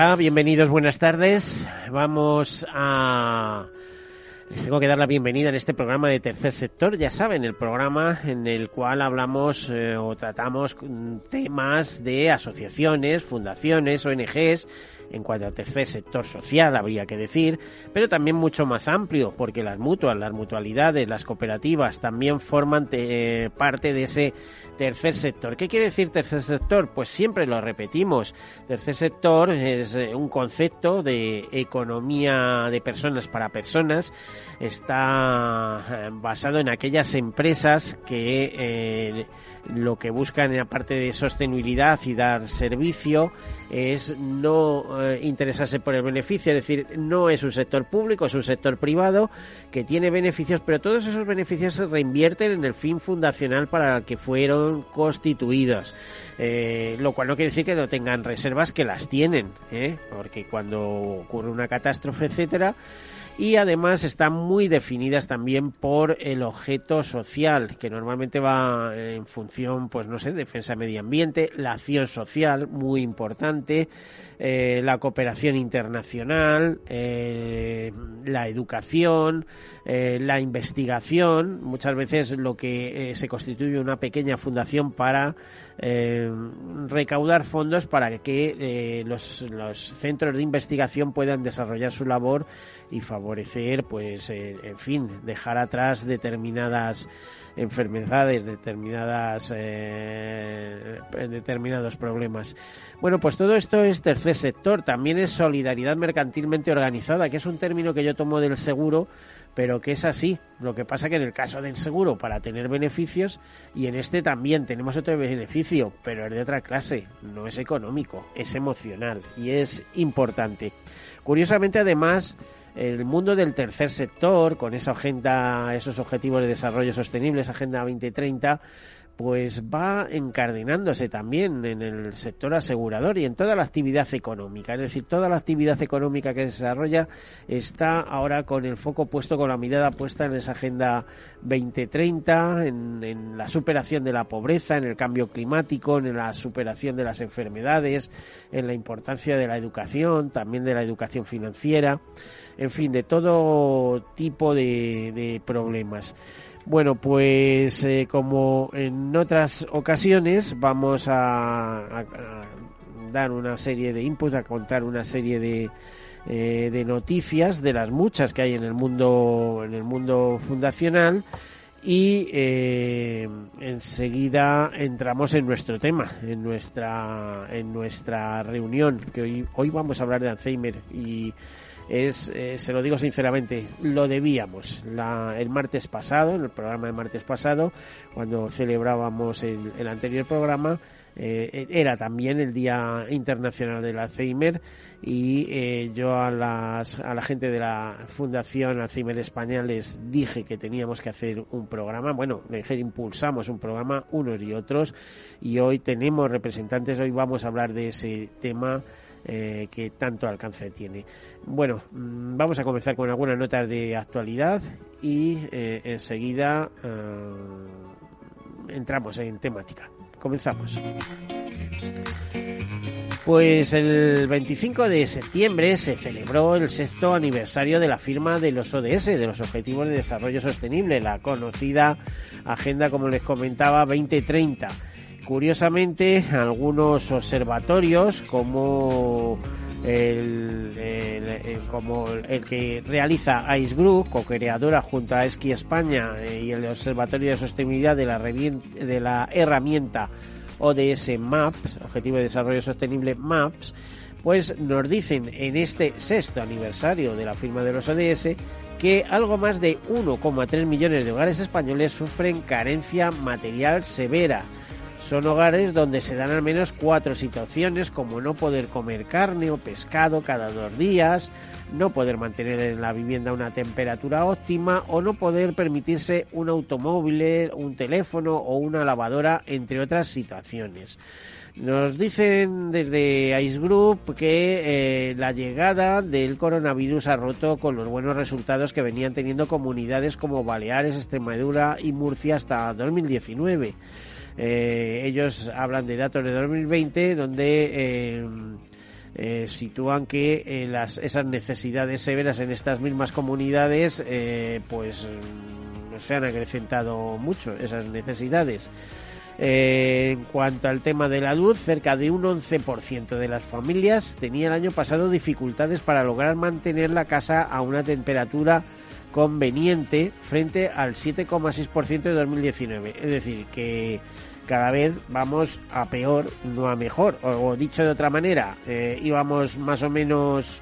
Bienvenidos, buenas tardes. Vamos a... Les tengo que dar la bienvenida en este programa de Tercer Sector, ya saben, el programa en el cual hablamos eh, o tratamos temas de asociaciones, fundaciones, ONGs, en cuanto al tercer sector social, habría que decir, pero también mucho más amplio, porque las mutuas, las mutualidades, las cooperativas también forman eh, parte de ese tercer sector. ¿Qué quiere decir tercer sector? Pues siempre lo repetimos. Tercer sector es eh, un concepto de economía de personas para personas. Está eh, basado en aquellas empresas que lo que buscan, aparte de sostenibilidad y dar servicio, es no eh, interesarse por el beneficio, es decir, no es un sector público, es un sector privado que tiene beneficios, pero todos esos beneficios se reinvierten en el fin fundacional para el que fueron constituidos. Eh, lo cual no quiere decir que no tengan reservas que las tienen, ¿eh? porque cuando ocurre una catástrofe, etcétera, y además están muy definidas también por el objeto social, que normalmente va en función, pues no sé, defensa medio ambiente, la acción social, muy importante, eh, la cooperación internacional, eh, la educación, eh, la investigación, muchas veces lo que se constituye una pequeña fundación para recaudar fondos para que los, los centros de investigación puedan desarrollar su labor y favorecer, pues, eh, en fin, dejar atrás determinadas enfermedades, determinadas, eh, determinados problemas. Bueno, pues todo esto es tercer sector, también es solidaridad mercantilmente organizada, que es un término que yo tomo del seguro, pero que es así. Lo que pasa que en el caso del seguro, para tener beneficios, y en este también tenemos otro beneficio, pero es de otra clase, no es económico, es emocional y es importante. Curiosamente, además, el mundo del tercer sector, con esa agenda, esos objetivos de desarrollo sostenible, esa agenda 2030, pues va encardinándose también en el sector asegurador y en toda la actividad económica. Es decir, toda la actividad económica que se desarrolla está ahora con el foco puesto, con la mirada puesta en esa Agenda 2030, en, en la superación de la pobreza, en el cambio climático, en la superación de las enfermedades, en la importancia de la educación, también de la educación financiera en fin, de todo tipo de, problemas. Bueno, pues eh, como en otras ocasiones vamos a, dar una serie de inputs, a contar una serie de, eh, de noticias de las muchas que hay en el mundo en el mundo fundacional. Y eh, enseguida entramos en nuestro tema, en nuestra en nuestra reunión que hoy hoy vamos a hablar de Alzheimer y es, eh, se lo digo sinceramente, lo debíamos. el martes pasado, en el programa de martes pasado, cuando celebrábamos el, anterior programa, eh, era también el Día Internacional del Alzheimer y eh, yo a, las, a la gente de la Fundación Alzheimer España les dije que teníamos que hacer un programa, bueno, le dije impulsamos un programa unos y otros y hoy tenemos representantes, hoy vamos a hablar de ese tema eh, que tanto alcance tiene. Bueno, mm, vamos a comenzar con algunas notas de actualidad y eh, enseguida eh, entramos en temática. Comenzamos. Pues el 25 de septiembre se celebró el sexto aniversario de la firma de los ODS, de los Objetivos de Desarrollo Sostenible, la conocida Agenda, como les comentaba, 2030. Curiosamente, algunos observatorios como el, que realiza Ice Group, co-creadora junto a Esqui España eh, y el Observatorio de Sostenibilidad de la, de la herramienta ODS MAPS, Objetivo de Desarrollo Sostenible MAPS, pues nos dicen en este sexto aniversario de la firma de los ODS que algo más de 1,3 millones de hogares españoles sufren carencia material severa. Son hogares donde se dan al menos cuatro situaciones como no poder comer carne o pescado cada dos días, no poder mantener en la vivienda una temperatura óptima o no poder permitirse un automóvil, un teléfono o una lavadora, entre otras situaciones. Nos dicen desde Ice Group que eh, la llegada del coronavirus ha roto con los buenos resultados que venían teniendo comunidades como Baleares, Extremadura y Murcia hasta 2019. Eh, ellos hablan de datos de 2020 donde eh, eh, sitúan que las, esas necesidades severas en estas mismas comunidades pues no se han acrecentado mucho esas necesidades. en cuanto al tema de la luz, cerca de un 11% de las familias tenía el año pasado dificultades para lograr mantener la casa a una temperatura conveniente frente al 7,6% de 2019. Es decir, que cada vez vamos a peor, no a mejor. O, dicho de otra manera, eh, íbamos más o menos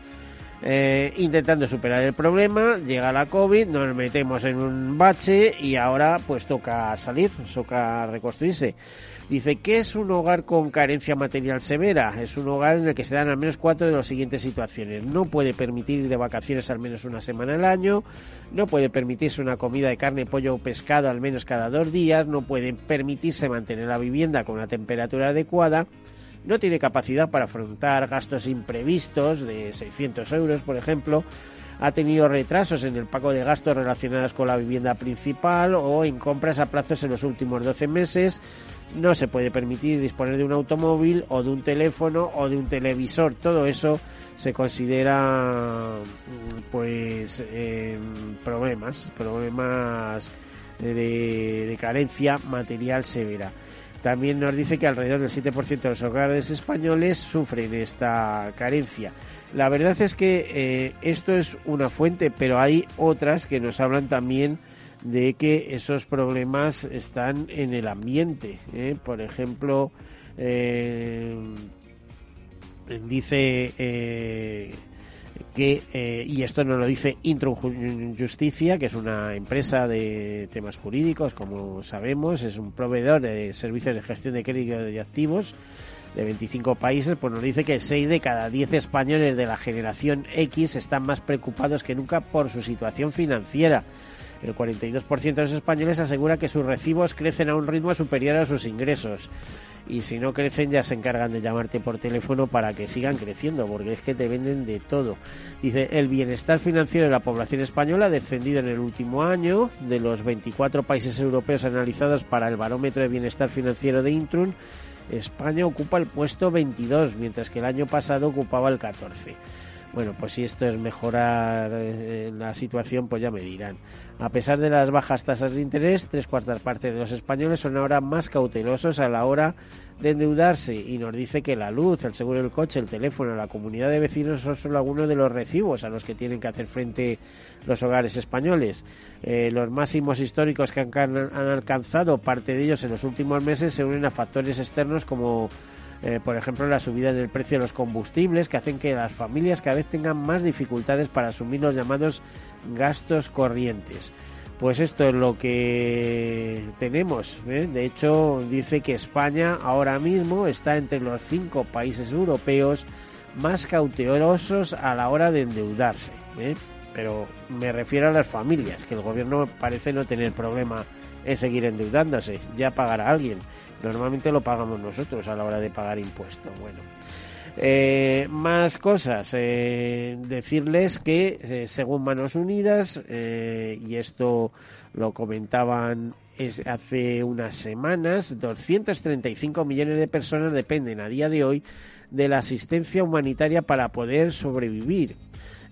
eh, intentando superar el problema, llega la COVID, nos metemos en un bache y ahora pues toca salir, toca reconstruirse. Dice que es un hogar con carencia material severa. Es un hogar en el que se dan al menos cuatro de las siguientes situaciones. No puede permitir ir de vacaciones al menos una semana al año. No puede permitirse una comida de carne, pollo o pescado al menos cada dos días. No puede permitirse mantener la vivienda con una temperatura adecuada no tiene capacidad para afrontar gastos imprevistos de 600 euros, por ejemplo, ha tenido retrasos en el pago de gastos relacionados con la vivienda principal o en compras a plazos en los últimos 12 meses, no se puede permitir disponer de un automóvil o de un teléfono o de un televisor. Todo eso se considera pues em, problemas, problemas de, de, carencia material severa. También nos dice que alrededor del 7% de los hogares españoles sufren esta carencia. La verdad es que eh, esto es una fuente, pero hay otras que nos hablan también de que esos problemas están en el ambiente. ¿eh? Por ejemplo, eh, dice eh, que, y esto nos lo dice Intro Justicia, que es una empresa de temas jurídicos, como sabemos, es un proveedor de servicios de gestión de crédito de activos de 25 países, pues nos dice que 6 de cada 10 españoles de la generación X están más preocupados que nunca por su situación financiera. El 42% de los españoles asegura que sus recibos crecen a un ritmo superior a sus ingresos. Y si no crecen ya se encargan de llamarte por teléfono para que sigan creciendo, porque es que te venden de todo. Dice, el bienestar financiero de la población española ha descendido en el último año. De los 24 países europeos analizados para el barómetro de bienestar financiero de Intrun, España ocupa el puesto 22, mientras que el año pasado ocupaba el 14. Bueno, pues si esto es mejorar eh, la situación, pues ya me dirán. A pesar de las bajas tasas de interés, tres cuartas partes de los españoles son ahora más cautelosos a la hora de endeudarse y nos dice que la luz, el seguro del coche, el teléfono, la comunidad de vecinos son solo algunos de los recibos a los que tienen que hacer frente los hogares españoles. Eh, los máximos históricos que han, han alcanzado, parte de ellos en los últimos meses, se unen a factores externos como eh, por ejemplo, la subida del precio de los combustibles que hacen que las familias cada vez tengan más dificultades para asumir los llamados gastos corrientes. Pues esto es lo que tenemos. ¿eh? De hecho, dice que España ahora mismo está entre los cinco países europeos más cautelosos a la hora de endeudarse. ¿eh? Pero me refiero a las familias, que el gobierno parece no tener problema en seguir endeudándose. Ya pagará alguien. Normalmente lo pagamos nosotros a la hora de pagar impuestos. Bueno. Eh, más cosas. Eh, decirles que, eh, según Manos Unidas, y esto lo comentaban hace unas semanas 235 millones de personas dependen a día de hoy de la asistencia humanitaria para poder sobrevivir.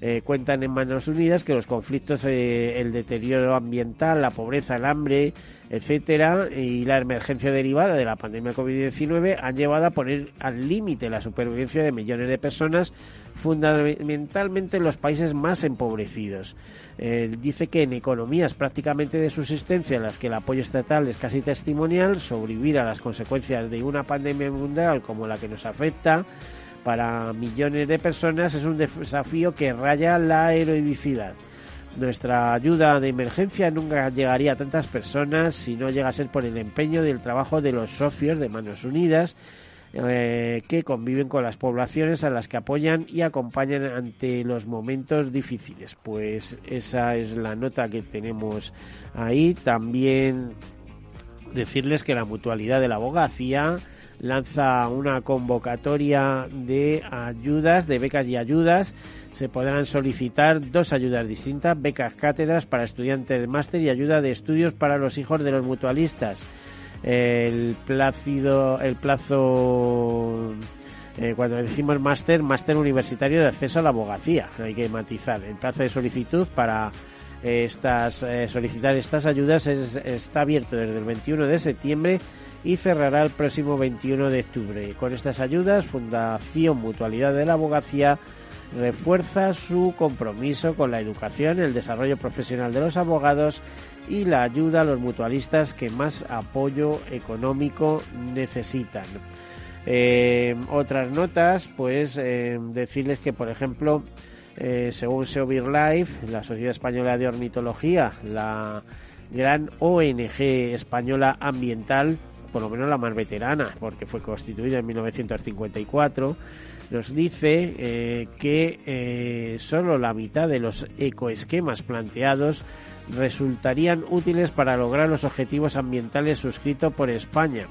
Eh, cuentan en Manos Unidas que los conflictos, eh, el deterioro ambiental, la pobreza, el hambre, etcétera, y la emergencia derivada de la pandemia COVID-19 han llevado a poner al límite la supervivencia de millones de personas, fundamentalmente en los países más empobrecidos. Eh, dice que en economías prácticamente de subsistencia en las que el apoyo estatal es casi testimonial, sobrevivir a las consecuencias de una pandemia mundial como la que nos afecta para millones de personas es un desafío que raya la heroicidad. Nuestra ayuda de emergencia nunca llegaría a tantas personas si no llega a ser por el empeño del trabajo de los socios de Manos Unidas eh, que conviven con las poblaciones a las que apoyan y acompañan ante los momentos difíciles. Pues esa es la nota que tenemos ahí. También decirles que la mutualidad de la abogacía lanza una convocatoria de ayudas, de becas y ayudas. Se podrán solicitar dos ayudas distintas, becas cátedras para estudiantes de máster y ayuda de estudios para los hijos de los mutualistas. El plácido, el plazo eh, cuando decimos máster, máster universitario de acceso a la abogacía, hay que matizar. El plazo de solicitud para estas eh, solicitar estas ayudas está abierto desde el 21 de septiembre y cerrará el próximo 21 de octubre. Con estas ayudas, Fundación Mutualidad de la Abogacía refuerza su compromiso con la educación, el desarrollo profesional de los abogados y la ayuda a los mutualistas que más apoyo económico necesitan. Eh, otras notas, pues eh, decirles que, por ejemplo, eh, según Seovir Life, la Sociedad Española de Ornitología, la gran ONG española ambiental, por lo menos la más veterana, porque fue constituida en 1954, nos dice eh, que eh, solo la mitad de los ecoesquemas planteados resultarían útiles para lograr los objetivos ambientales suscritos por España.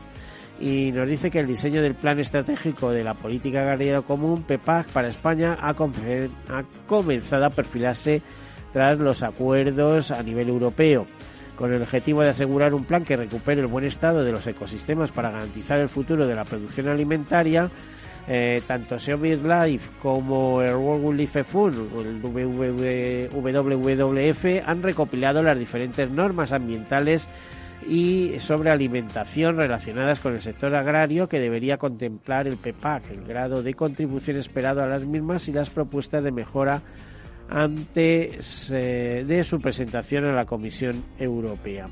Y nos dice que el diseño del Plan Estratégico de la Política Agraria Común, PEPAC, para España ha comenzado a perfilarse tras los acuerdos a nivel europeo con el objetivo de asegurar un plan que recupere el buen estado de los ecosistemas para garantizar el futuro de la producción alimentaria. Eh, tanto Seovir Life como el World Wildlife Fund el WWF han recopilado las diferentes normas ambientales y sobre alimentación relacionadas con el sector agrario que debería contemplar el PEPAC, el grado de contribución esperado a las mismas y las propuestas de mejora antes eh, de su presentación a la Comisión Europea.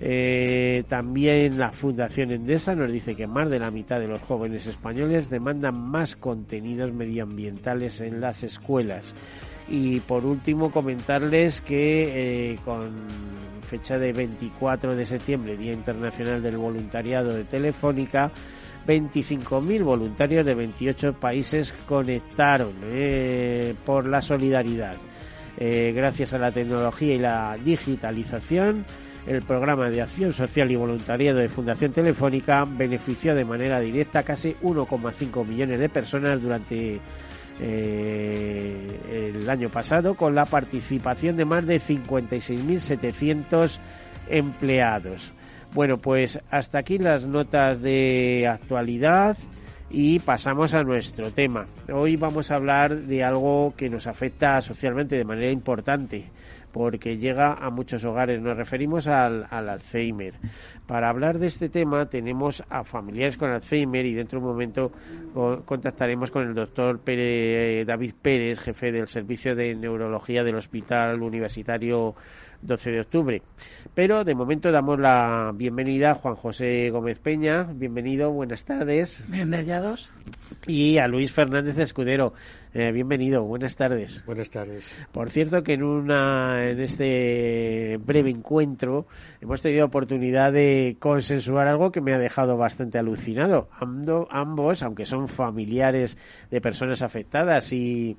Eh, también la Fundación Endesa nos dice que más de la mitad de los jóvenes españoles demandan más contenidos medioambientales en las escuelas. Y por último comentarles que eh, con fecha de 24 de septiembre, Día Internacional del Voluntariado de Telefónica, 25.000 voluntarios de 28 países conectaron eh, por la solidaridad. Eh, gracias a la tecnología y la digitalización, el programa de acción social y voluntariado de Fundación Telefónica benefició de manera directa a casi 1,5 millones de personas durante eh, el año pasado con la participación de más de 56.700 empleados. Bueno, pues hasta aquí las notas de actualidad y pasamos a nuestro tema. Hoy vamos a hablar de algo que nos afecta socialmente de manera importante porque llega a muchos hogares. Nos referimos al, Alzheimer. Para hablar de este tema tenemos a familiares con Alzheimer y dentro de un momento contactaremos con el doctor David Pérez, jefe del Servicio de Neurología del Hospital Universitario 12 de octubre. Pero de momento damos la bienvenida a Juan José Gómez Peña. Bienvenido, buenas tardes. Bien hallados. Y a Luis Fernández Escudero. Eh, bienvenido, buenas tardes. Buenas tardes. Por cierto que en una en este breve encuentro hemos tenido oportunidad de consensuar algo que me ha dejado bastante alucinado. ambos, aunque son familiares de personas afectadas y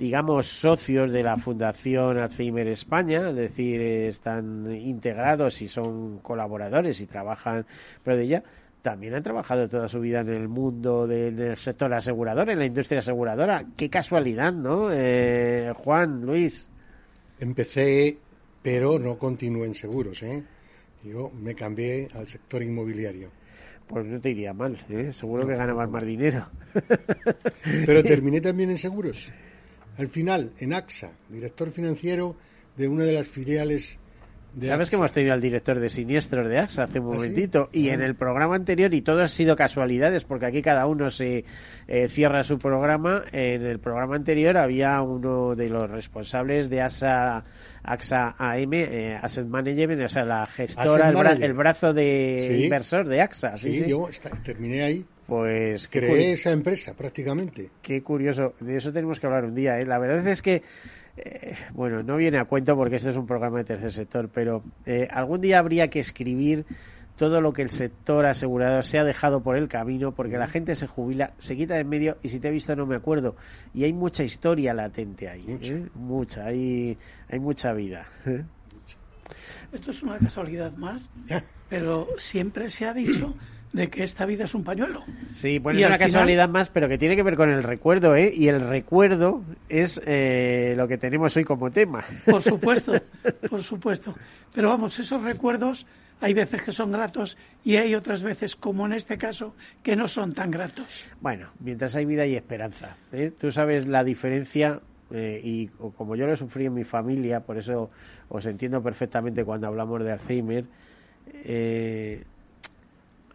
digamos, socios de la Fundación Alzheimer España, es decir, están integrados y son colaboradores y trabajan pero de ella, también han trabajado toda su vida en el mundo del sector asegurador, en la industria aseguradora. Qué casualidad, ¿no? Eh, Juan, Luis. Empecé, pero no continué en seguros, ¿eh? Yo me cambié al sector inmobiliario. Pues no te iría mal, ¿eh? seguro que ganabas más dinero. Pero terminé también en seguros. Al final, en AXA, director financiero de una de las filiales Sabes que hemos tenido al director de Siniestros de AXA hace un ¿Ah, momentito y en el programa anterior, y todo ha sido casualidades, porque aquí cada uno se eh, cierra su programa, en el programa anterior había uno de los responsables de AXA, AXA AM, eh, Asset Management, o sea, la gestora, el, brazo de inversor de AXA. Sí, yo terminé ahí. Pues creé esa empresa prácticamente. Qué curioso, de eso tenemos que hablar un día. ¿eh? La verdad es que eh, bueno, no viene a cuento porque este es un programa de tercer sector, pero eh, algún día habría que escribir todo lo que el sector asegurado se ha dejado por el camino, porque la gente se jubila, se quita de en medio y si te he visto no me acuerdo. Y hay mucha historia latente ahí, mucha, ¿eh? hay, mucha vida. Esto es una casualidad más, pero siempre se ha dicho de que esta vida es un pañuelo. Sí, pues es una casualidad más, pero que tiene que ver con el recuerdo, ¿eh? Y el recuerdo es eh, lo que tenemos hoy como tema. Por supuesto, por supuesto. Pero vamos, esos recuerdos hay veces que son gratos y hay otras veces, como en este caso, que no son tan gratos. Bueno, mientras hay vida y esperanza. ¿eh? Tú sabes la diferencia eh, y como yo lo sufrí en mi familia, por eso os entiendo perfectamente cuando hablamos de Alzheimer. Eh,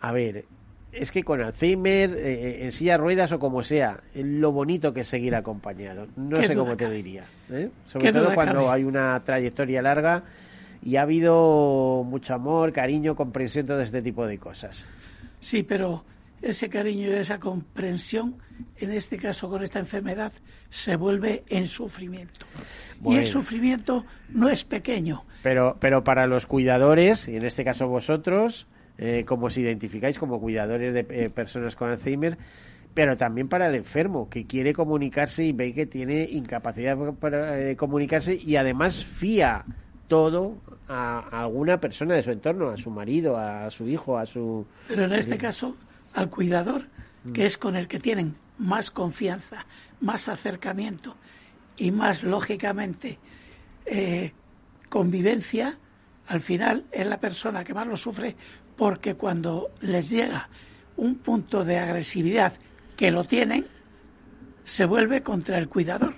a ver, es que con Alzheimer, eh, eh, en silla ruedas o como sea, lo bonito que es seguir acompañado. No sé cómo te diría. ¿eh? Sobre todo cuando hay una trayectoria larga y ha habido mucho amor, cariño, comprensión, todo este tipo de cosas. Sí, pero ese cariño y esa comprensión, en este caso con esta enfermedad, se vuelve en sufrimiento. Y el sufrimiento no es pequeño. Pero, pero para los cuidadores, y en este caso vosotros, eh, como os identificáis como cuidadores de eh, personas con Alzheimer, pero también para el enfermo que quiere comunicarse y ve que tiene incapacidad para eh, comunicarse y además fía todo a, alguna persona de su entorno, a su marido, a su hijo, a su... Pero en este caso, al cuidador, que mm. es con el que tienen más confianza, más acercamiento y más, lógicamente, convivencia, al final es la persona que más lo sufre porque cuando les llega un punto de agresividad que lo tienen, se vuelve contra el cuidador.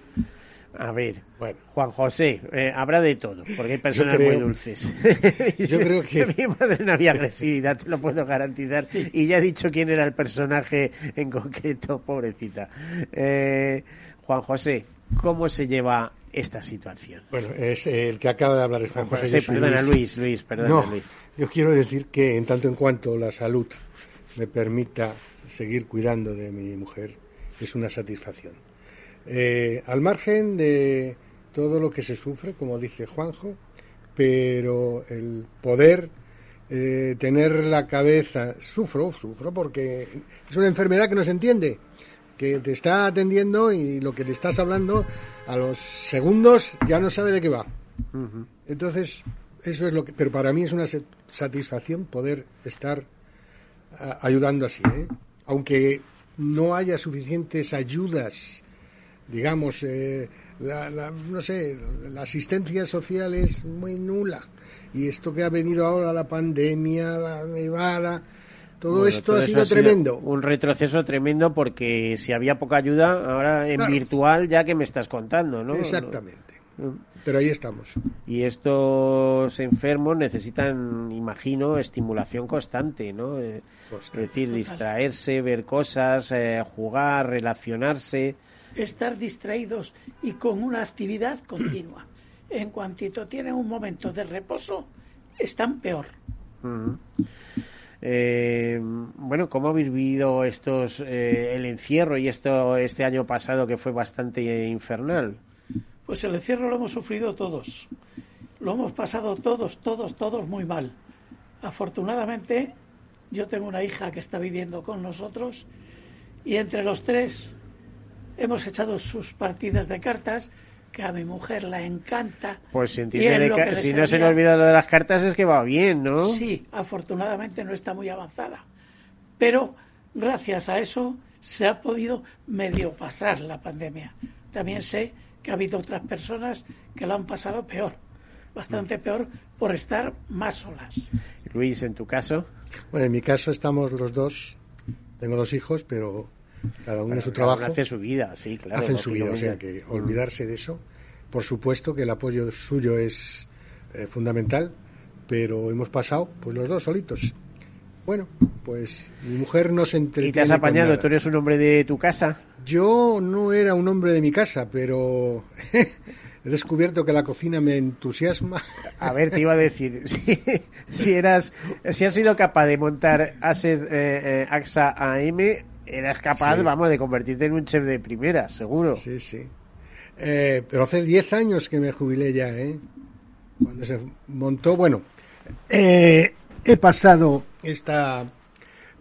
A ver, bueno, Juan José, eh, habrá de todo, porque hay personas muy dulces. yo creo que... Mi madre no había agresividad, te lo puedo garantizar. Y ya he dicho quién era el personaje en concreto, pobrecita. Eh, Juan José, ¿cómo se lleva esta situación? Bueno, es el que acaba de hablar es Juan José. perdona, Luis, Luis, perdona, Luis. Yo quiero decir que en tanto en cuanto la salud me permita seguir cuidando de mi mujer, es una satisfacción. Eh, al margen de todo lo que se sufre, como dice Juanjo, pero el poder eh, tener la cabeza, sufro, sufro porque es una enfermedad que no se entiende, que te está atendiendo y lo que te estás hablando a los segundos ya no sabe de qué va. Entonces, eso es lo que, pero para mí es una satisfacción poder estar ayudando así, ¿eh? aunque no haya suficientes ayudas, digamos, eh, la, no sé, la asistencia social es muy nula y esto que ha venido ahora la pandemia, la nevada, todo esto ha sido tremendo. un retroceso tremendo porque si había poca ayuda, ahora en virtual ya que me estás contando, ¿no? Exactamente. Pero ahí estamos. Y estos enfermos necesitan, imagino, estimulación constante, ¿no? Eh, es decir, distraerse, ver cosas, eh, jugar, relacionarse. Estar distraídos y con una actividad continua. En cuantito tienen un momento de reposo, están peor. Eh, bueno, ¿cómo habéis vivido estos el encierro y esto este año pasado que fue bastante infernal? Pues el encierro lo hemos sufrido todos. Lo hemos pasado todos, todos, todos muy mal. Afortunadamente, yo tengo una hija que está viviendo con nosotros y entre los tres hemos echado sus partidas de cartas que a mi mujer la encanta. Pues si, si no se le olvida lo de las cartas es que va bien, ¿no? Sí, afortunadamente no está muy avanzada. Pero gracias a eso se ha podido medio pasar la pandemia. También sé que ha habido otras personas que lo han pasado peor, bastante mm. peor por estar más solas. Luis, en tu caso. Bueno, en mi caso estamos los dos. Tengo dos hijos, pero cada uno en su trabajo. Hace su vida, sí, claro. Hacen su vida, o sea que olvidarse de eso. Por supuesto que el apoyo suyo es eh, fundamental, pero hemos pasado pues los dos solitos. Bueno, pues mi mujer no se entretiene. ¿Y te has apañado? ¿Tú eres un hombre de tu casa? Yo no era un hombre de mi casa, pero he descubierto que la cocina me entusiasma. A ver, te iba a decir, si, eras, si has sido capaz de montar Ases, eh, eh, AXA AM, eras capaz, vamos, de convertirte en un chef de primera, seguro. Sí, sí. Eh, pero hace 10 años que me jubilé ya, ¿eh? Cuando se montó, bueno, he pasado esta,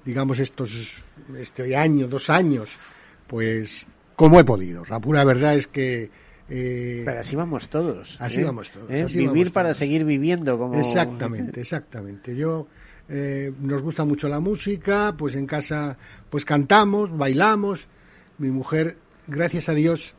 digamos, estos, este año, dos años, pues como he podido. La pura verdad es que eh, Pero así vamos todos. Así ¿eh? vamos todos. ¿Eh? Vivir para seguir viviendo. Como... Exactamente, exactamente. Yo nos gusta mucho la música, pues en casa pues cantamos, bailamos. Mi mujer, gracias a Dios,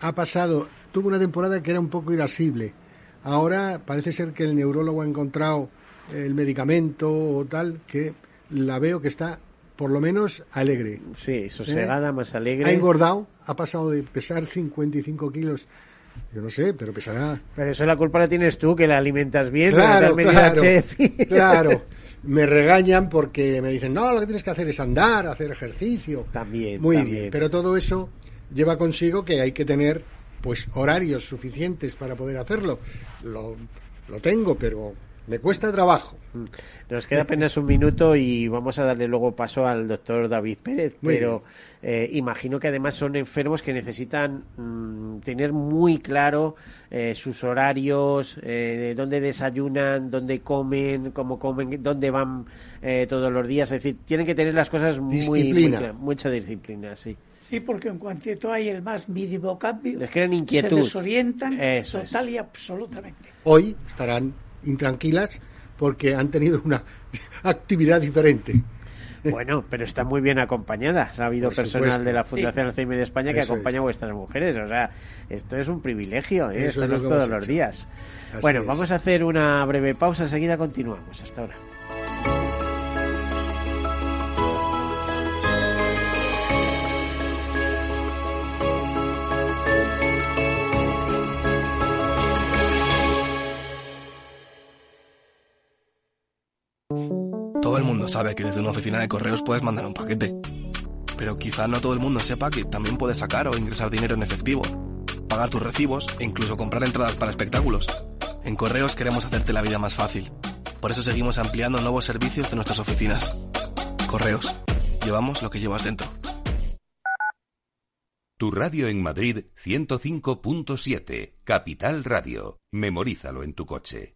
ha pasado, tuvo una temporada que era un poco irascible. Ahora parece ser que el neurólogo ha encontrado el medicamento o tal que la veo que está por lo menos alegre. Sí, sosegada, ¿Eh? más alegre. Ha engordado, ha pasado de pesar 55 kilos. Yo no sé, pero pesará. Pero eso la culpa la tienes tú, que la alimentas bien. Claro, claro, claro. Me regañan porque me dicen, no, lo que tienes que hacer es andar, hacer ejercicio. También. Muy bien, pero todo eso lleva consigo que hay que tener pues horarios suficientes para poder hacerlo. Lo, lo tengo, pero me cuesta trabajo. Nos queda apenas un minuto y vamos a darle luego paso al doctor David Pérez, pero eh, imagino que además son enfermos que necesitan mm, tener muy claro eh, sus horarios, eh, dónde desayunan, dónde comen, cómo comen, dónde van eh, todos los días. Es decir, tienen que tener las cosas muy, mucha disciplina, sí. Sí, porque en cuanto hay el más mínimo cambio, les crean inquietud. se desorientan total y absolutamente. Hoy estarán intranquilas porque han tenido una actividad diferente. Bueno, pero está muy bien acompañada. Ha habido personal de la Fundación Alzheimer de España que acompaña a vuestras mujeres. O sea, esto es un privilegio, ¿eh? esto no es todos los días. bueno, vamos a hacer una breve pausa, enseguida continuamos. Hasta ahora. Sabe que desde una oficina de correos puedes mandar un paquete. Pero quizá no todo el mundo sepa que también puedes sacar o ingresar dinero en efectivo, pagar tus recibos e incluso comprar entradas para espectáculos. En Correos queremos hacerte la vida más fácil. Por eso seguimos ampliando nuevos servicios de nuestras oficinas. Correos. Llevamos lo que llevas dentro. Tu radio en Madrid 105.7, Capital Radio. Memorízalo en tu coche.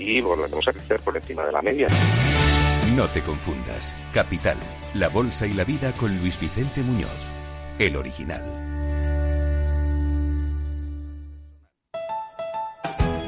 y volveremos a crecer por encima de la media. No te confundas. Capital, la bolsa y la vida con Luis Vicente Muñoz, el original.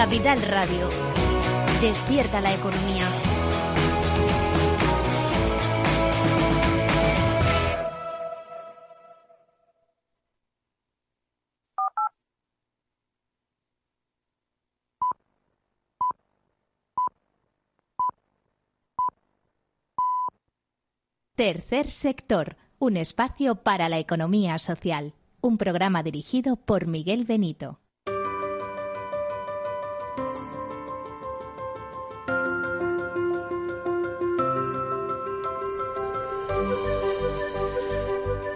Capital Radio. Despierta la economía. Tercer sector, un espacio para la economía social, un programa dirigido por Miguel Benito.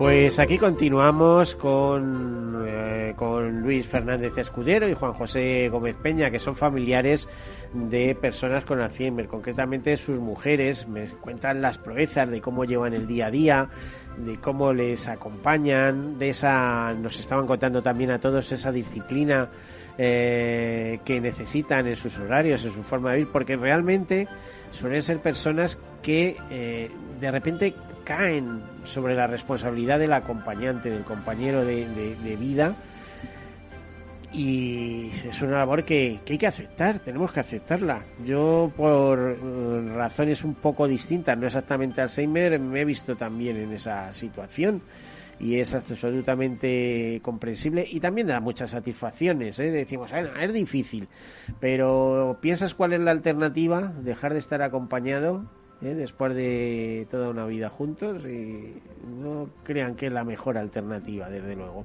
Pues aquí continuamos con, eh, con Luis Fernández Escudero y Juan José Gómez Peña, que son familiares de personas con Alzheimer, concretamente sus mujeres. Me cuentan las proezas de cómo llevan el día a día, de cómo les acompañan, de esa, nos estaban contando también a todos esa disciplina eh, que necesitan en sus horarios, en su forma de vivir, porque realmente suelen ser personas que eh, de repente caen sobre la responsabilidad del acompañante, del compañero de, vida. Y es una labor que, hay que aceptar, tenemos que aceptarla. Yo, por razones un poco distintas, no exactamente Alzheimer, me he visto también en esa situación y es absolutamente comprensible y también da muchas satisfacciones. ¿eh? Decimos, es difícil, pero ¿piensas cuál es la alternativa? ¿Dejar de estar acompañado? ¿Eh? después de toda una vida juntos y no crean que es la mejor alternativa, desde luego.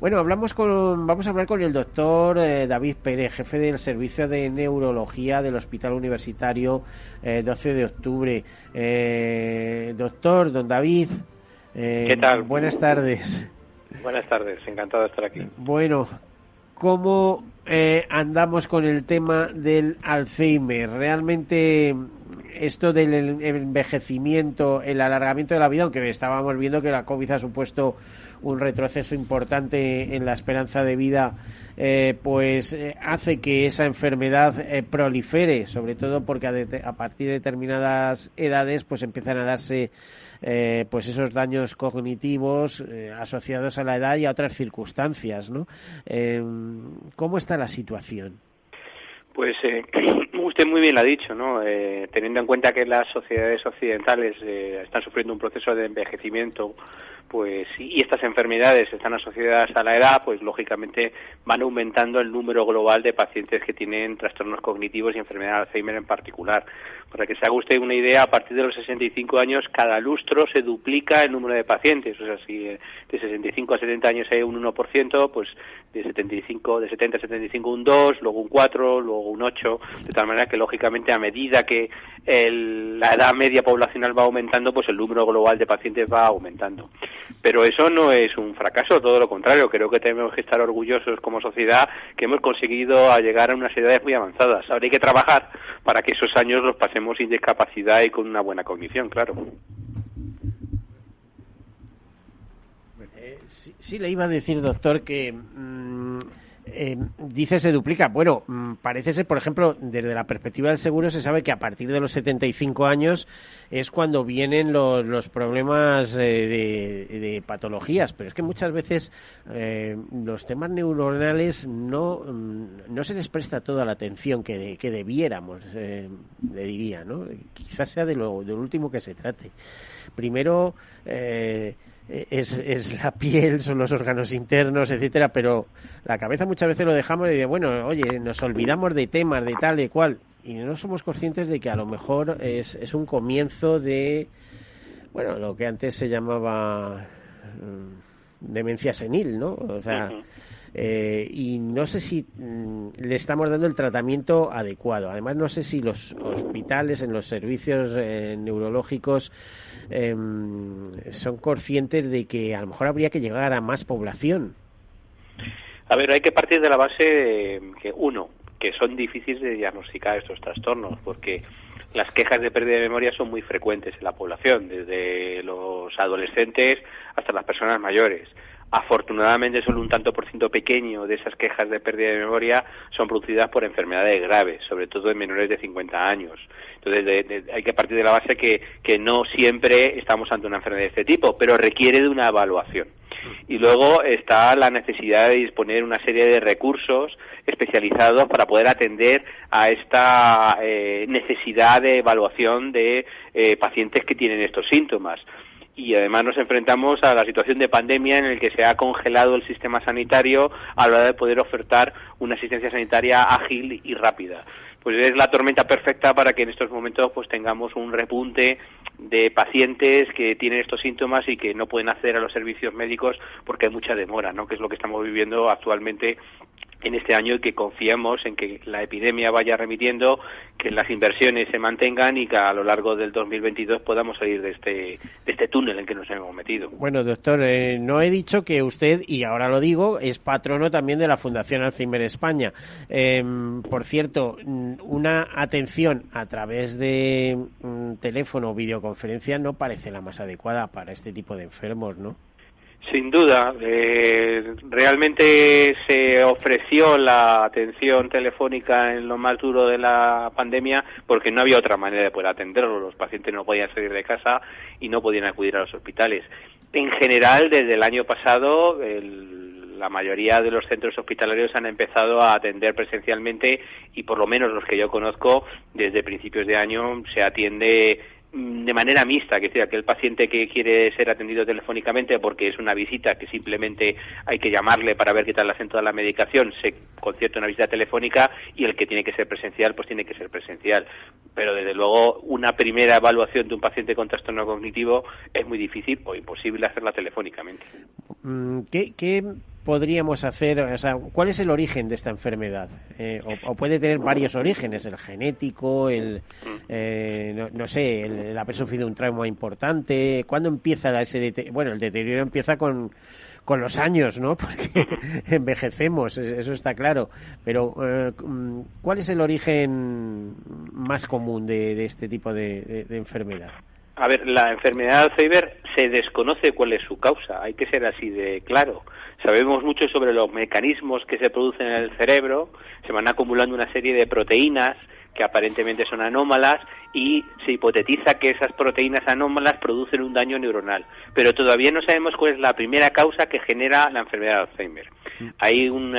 Bueno, hablamos con, vamos a hablar con el doctor eh, David Pérez, jefe del Servicio de Neurología del Hospital Universitario 12 eh, de octubre. doctor, don David. ¿Qué tal? Buenas tardes. Buenas tardes, encantado de estar aquí. Bueno, ¿cómo andamos con el tema del Alzheimer? ¿Realmente esto del envejecimiento, el alargamiento de la vida, aunque estábamos viendo que la COVID ha supuesto un retroceso importante en la esperanza de vida, eh, pues eh, hace que esa enfermedad eh, prolifere, sobre todo porque a, partir de determinadas edades pues empiezan a darse pues esos daños cognitivos asociados a la edad y a otras circunstancias, ¿no? ¿Cómo está la situación? Pues eh, usted muy bien lo ha dicho, ¿no? Eh, teniendo en cuenta que las sociedades occidentales eh, están sufriendo un proceso de envejecimiento pues y estas enfermedades están asociadas a la edad, pues lógicamente van aumentando el número global de pacientes que tienen trastornos cognitivos y enfermedad de Alzheimer en particular. Para que se haga usted una idea, a partir de los 65 años, cada lustro se duplica el número de pacientes. O sea, si eh, de 65 a 70 años hay un 1%, pues de 75, de 70 a 75 un 2, luego un 4, luego un 8, de tal manera que lógicamente a medida que la edad media poblacional va aumentando, pues el número global de pacientes va aumentando. Pero eso no es un fracaso, todo lo contrario. Creo que tenemos que estar orgullosos como sociedad que hemos conseguido llegar a unas edades muy avanzadas. Ahora hay que trabajar para que esos años los pasemos sin discapacidad y con una buena cognición, claro. Eh, sí, le iba a decir, doctor, que mm, eh, dice se duplica. Bueno, mm, parece ser, por ejemplo, desde la perspectiva del seguro se sabe que a partir de los 75 años es cuando vienen los, los problemas eh, de, patologías, pero es que muchas veces eh, los temas neuronales no, mm, no se les presta toda la atención que, que debiéramos, le diría, ¿no? Quizás sea de lo, del último que se trate. Primero, eh, es, es, la piel, son los órganos internos, etcétera, pero la cabeza muchas veces lo dejamos de, bueno, oye, nos olvidamos de temas, de tal, de cual, y no somos conscientes de que a lo mejor es, es un comienzo de, bueno, lo que antes se llamaba mm, demencia senil, ¿no? O sea, eh, y no sé si mm, le estamos dando el tratamiento adecuado. Además, no sé si los hospitales, en los servicios eh, neurológicos, Em, son conscientes de que a lo mejor habría que llegar a más población. A ver, hay que partir de la base que, uno, que son difíciles de diagnosticar estos trastornos, porque las quejas de pérdida de memoria son muy frecuentes en la población, desde los adolescentes hasta las personas mayores. Afortunadamente, solo un tanto por ciento pequeño de esas quejas de pérdida de memoria son producidas por enfermedades graves, sobre todo en menores de 50 años. Entonces, hay que partir de la base que, que no siempre estamos ante una enfermedad de este tipo, pero requiere de una evaluación. Y luego está la necesidad de disponer una serie de recursos especializados para poder atender a esta eh, necesidad de evaluación de eh, pacientes que tienen estos síntomas y además nos enfrentamos a la situación de pandemia en la que se ha congelado el sistema sanitario a la hora de poder ofertar una asistencia sanitaria ágil y rápida. pues es la tormenta perfecta para que en estos momentos pues tengamos un repunte de pacientes que tienen estos síntomas y que no pueden acceder a los servicios médicos porque hay mucha demora, ¿no? Que es lo que estamos viviendo actualmente en este año y que confiemos en que la epidemia vaya remitiendo, que las inversiones se mantengan y que a lo largo del 2022 podamos salir de este, de este túnel en que nos hemos metido. Bueno, doctor, eh, no he dicho que usted, y ahora lo digo, es patrono también de la Fundación Alzheimer España. Em, por cierto, mm, una atención a través de mm, teléfono o videoconferencia no parece la más adecuada para este tipo de enfermos, ¿no? Sin duda, eh, realmente se ofreció la atención telefónica en lo más duro de la pandemia porque no había otra manera de poder atenderlo. Los pacientes no podían salir de casa y no podían acudir a los hospitales. En general, desde el año pasado, la mayoría de los centros hospitalarios han empezado a atender presencialmente y por lo menos los que yo conozco, desde principios de año se atiende de manera mixta, que sea aquel paciente que quiere ser atendido telefónicamente porque es una visita que simplemente hay que llamarle para ver qué tal hace toda la medicación, se concierta una visita telefónica y el que tiene que ser presencial, pues tiene que ser presencial. Pero desde luego una primera evaluación de un paciente con trastorno cognitivo es muy difícil o imposible hacerla telefónicamente. Mm, ¿Qué, qué podríamos hacer? O sea, ¿cuál es el origen de esta enfermedad? Eh, o, puede tener varios orígenes, el genético, el, eh, no, sé, el, el, haber sufrido un trauma importante. ¿Cuándo empieza ese deterioro? Bueno, el deterioro empieza con, con los años, ¿no? Porque envejecemos, eso está claro. Pero, eh, ¿cuál es el origen más común de, este tipo de enfermedad? A ver, la enfermedad de Alzheimer se desconoce cuál es su causa, hay que ser así de claro. Sabemos mucho sobre los mecanismos que se producen en el cerebro, se van acumulando una serie de proteínas que aparentemente son anómalas y se hipotetiza que esas proteínas anómalas producen un daño neuronal. Pero todavía no sabemos cuál es la primera causa que genera la enfermedad de Alzheimer. Mm. Hay un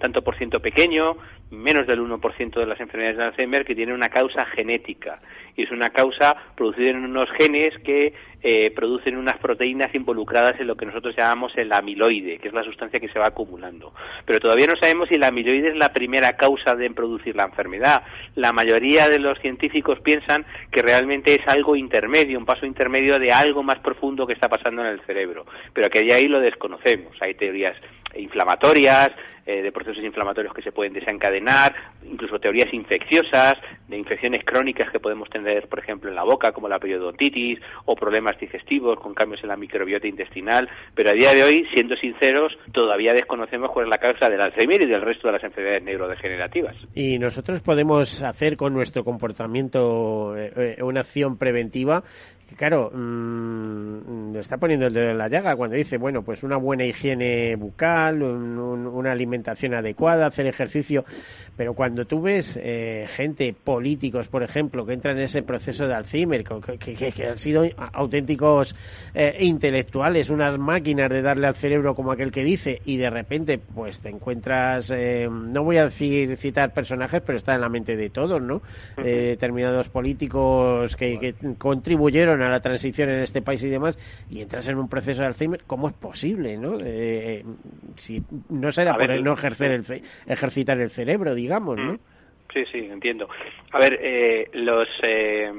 tanto por ciento pequeño, menos del 1% de las enfermedades de Alzheimer que tienen una causa genética y es una causa producida en unos genes que eh, producen unas proteínas involucradas en lo que nosotros llamamos el amiloide, que es la sustancia que se va acumulando. Pero todavía no sabemos si el amiloide es la primera causa de producir la enfermedad. La mayoría de los científicos piensan que realmente es algo intermedio, un paso intermedio de algo más profundo que está pasando en el cerebro, pero que de ahí lo desconocemos. Hay teorías inflamatorias, eh, de procesos inflamatorios que se pueden desencadenar, incluso teorías infecciosas, de infecciones crónicas que podemos tener, por ejemplo, en la boca, como la periodontitis, o problemas digestivos con cambios en la microbiota intestinal, pero a día de hoy, siendo sinceros, todavía desconocemos cuál es la causa del Alzheimer y del resto de las enfermedades neurodegenerativas. Y nosotros podemos hacer con nuestro comportamiento eh, eh, una acción preventiva claro, mmm, está poniendo el dedo en la llaga cuando dice, bueno, pues una buena higiene bucal, una alimentación adecuada, hacer ejercicio, pero cuando tú ves eh, gente, políticos, por ejemplo, que entran en ese proceso de Alzheimer, que, han sido auténticos eh, intelectuales, unas máquinas de darle al cerebro como aquel que dice, y de repente, pues te encuentras, eh, no voy a decir citar personajes, pero está en la mente de todos, ¿no? determinados políticos que contribuyeron a la transición en este país y demás, y entras en un proceso de Alzheimer, ¿cómo es posible? ¿no? Eh, si no será por el no ejercer el, ejercitar el cerebro, digamos, ¿no? Mm. Sí, sí, entiendo. A ver, eh, los, eh,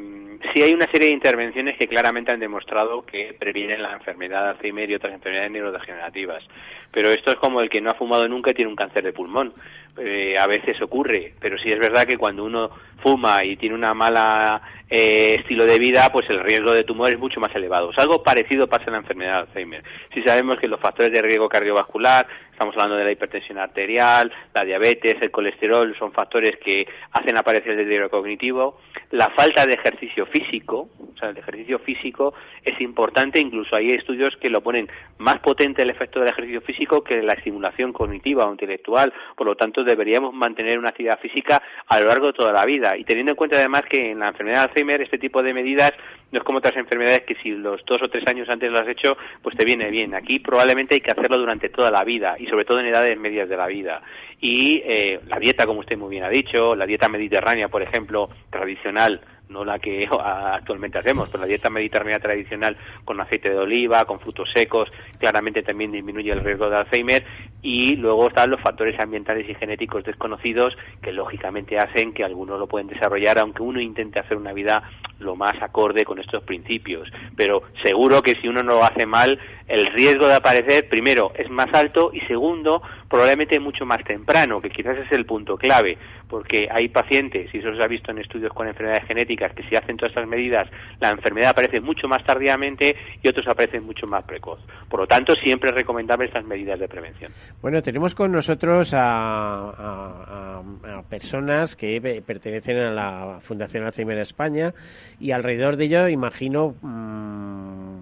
sí hay una serie de intervenciones que claramente han demostrado que previenen la enfermedad de Alzheimer y otras enfermedades neurodegenerativas. Pero esto es como el que no ha fumado nunca y tiene un cáncer de pulmón. Eh, a veces ocurre, pero sí es verdad que cuando uno fuma y tiene una mala eh, estilo de vida, pues el riesgo de tumor es mucho más elevado. algo parecido pasa en la enfermedad de Alzheimer. Si sabemos que los factores de riesgo cardiovascular, estamos hablando de la hipertensión arterial, la diabetes, el colesterol, son factores que hacen aparecer el deterioro cognitivo. La falta de ejercicio físico, o sea, el ejercicio físico es importante, incluso hay estudios que lo ponen más potente el efecto del ejercicio físico que la estimulación cognitiva o intelectual. Por lo tanto, deberíamos mantener una actividad física a lo largo de toda la vida. Y teniendo en cuenta además que en la enfermedad de Alzheimer este tipo de medidas no es como otras enfermedades que si los dos o tres años antes lo has hecho, pues te viene bien. Aquí probablemente hay que hacerlo durante toda la vida y sobre todo en edades medias de la vida. Y eh, la dieta, como usted muy bien ha dicho, la dieta mediterránea, por ejemplo, tradicional, no la que actualmente hacemos, pero la dieta mediterránea tradicional con aceite de oliva, con frutos secos, claramente también disminuye el riesgo de Alzheimer y luego están los factores ambientales y genéticos desconocidos que lógicamente hacen que algunos lo pueden desarrollar aunque uno intente hacer una vida lo más acorde con estos principios. Pero seguro que si uno no lo hace mal, el riesgo de aparecer, primero, es más alto y segundo, probablemente mucho más temprano, que quizás es el punto clave, porque hay pacientes, y eso se ha visto en estudios con enfermedades genéticas, que si hacen todas estas medidas, la enfermedad aparece mucho más tardíamente y otros aparecen mucho más precoz. Por lo tanto, siempre es recomendable estas medidas de prevención. Bueno, tenemos con nosotros a, personas que pertenecen a la Fundación Alzheimer España y alrededor de ello, imagino, mm,